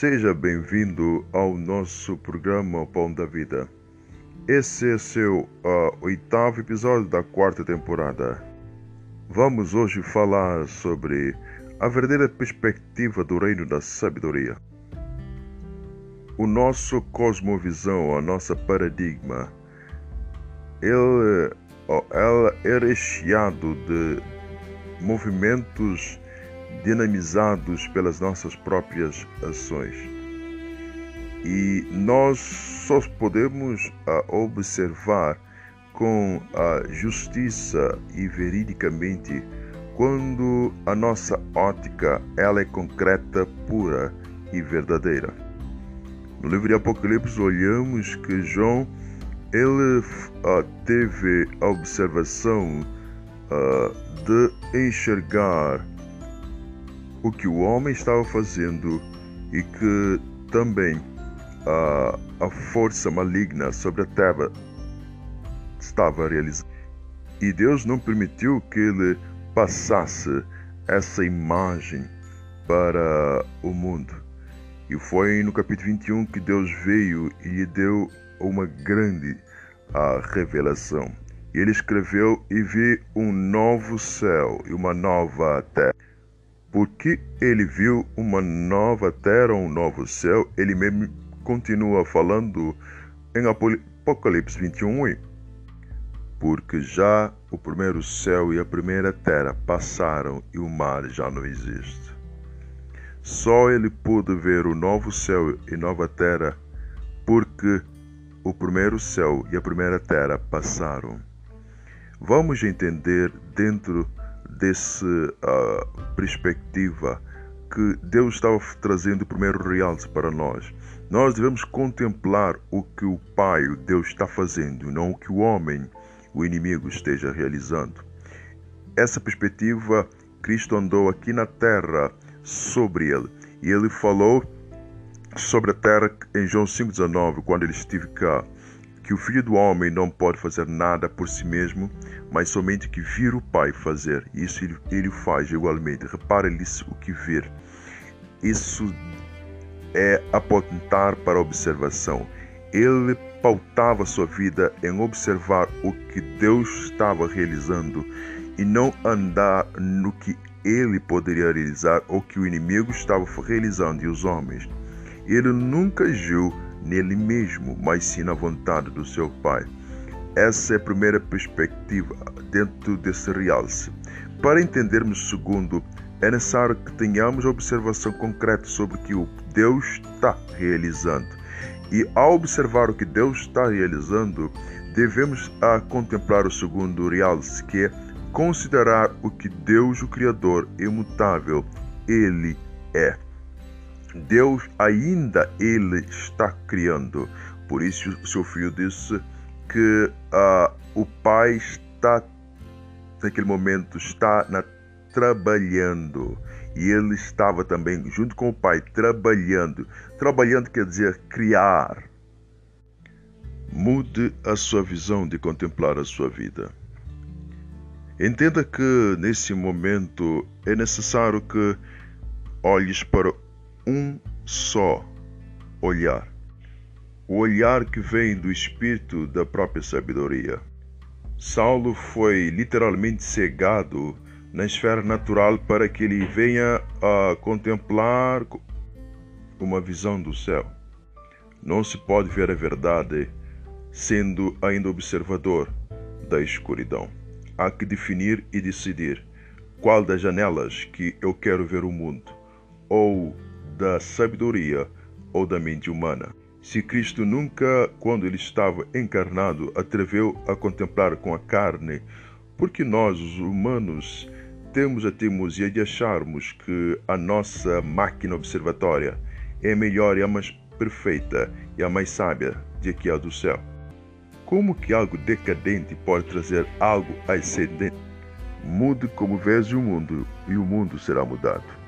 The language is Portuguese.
Seja bem-vindo ao nosso programa Pão da Vida. Esse é seu uh, oitavo episódio da quarta temporada. Vamos hoje falar sobre a verdadeira perspectiva do reino da sabedoria. O nosso cosmovisão, a nossa paradigma, ele, ela é recheado de movimentos dinamizados pelas nossas próprias ações. E nós só podemos uh, observar com a justiça e veridicamente quando a nossa ótica ela é concreta, pura e verdadeira. No livro de Apocalipse olhamos que João ele uh, teve a observação uh, de enxergar o que o homem estava fazendo e que também a, a força maligna sobre a terra estava realizando. E Deus não permitiu que ele passasse essa imagem para o mundo. E foi no capítulo 21 que Deus veio e lhe deu uma grande a revelação. Ele escreveu e vi um novo céu e uma nova terra porque ele viu uma nova terra, um novo céu, ele mesmo continua falando em Apocalipse 21, porque já o primeiro céu e a primeira terra passaram e o mar já não existe. Só ele pôde ver o novo céu e nova terra porque o primeiro céu e a primeira terra passaram. Vamos entender dentro dessa uh, perspectiva que Deus estava trazendo o primeiro realce para nós. Nós devemos contemplar o que o Pai, o Deus, está fazendo, não o que o homem, o inimigo, esteja realizando. Essa perspectiva, Cristo andou aqui na terra sobre ele. E ele falou sobre a terra em João 5,19, quando ele esteve cá que o filho do homem não pode fazer nada por si mesmo, mas somente que vir o Pai fazer. Isso ele, ele faz igualmente. Repare-lhe o que vir. Isso é apontar para a observação. Ele pautava sua vida em observar o que Deus estava realizando e não andar no que ele poderia realizar ou que o inimigo estava realizando e os homens. Ele nunca agiu nele mesmo, mas sim na vontade do seu Pai. Essa é a primeira perspectiva dentro desse realce. Para entendermos o segundo, é necessário que tenhamos observação concreta sobre o que Deus está realizando. E ao observar o que Deus está realizando, devemos a contemplar o segundo realce, que é considerar o que Deus, o Criador imutável, Ele é. Deus ainda ele está criando. Por isso o seu filho disse que uh, o pai está naquele momento está na, trabalhando e ele estava também junto com o pai trabalhando. Trabalhando quer dizer criar. Mude a sua visão de contemplar a sua vida. Entenda que nesse momento é necessário que olhes para um só olhar. O olhar que vem do espírito da própria sabedoria. Saulo foi literalmente cegado na esfera natural para que ele venha a contemplar uma visão do céu. Não se pode ver a verdade sendo ainda observador da escuridão. Há que definir e decidir qual das janelas que eu quero ver o mundo, ou da sabedoria ou da mente humana. Se Cristo nunca, quando ele estava encarnado, atreveu a contemplar com a carne, porque nós, os humanos, temos a teimosia de acharmos que a nossa máquina observatória é a melhor e a mais perfeita e a mais sábia de que a do céu. Como que algo decadente pode trazer algo ascendente? Mude como vês o mundo e o mundo será mudado.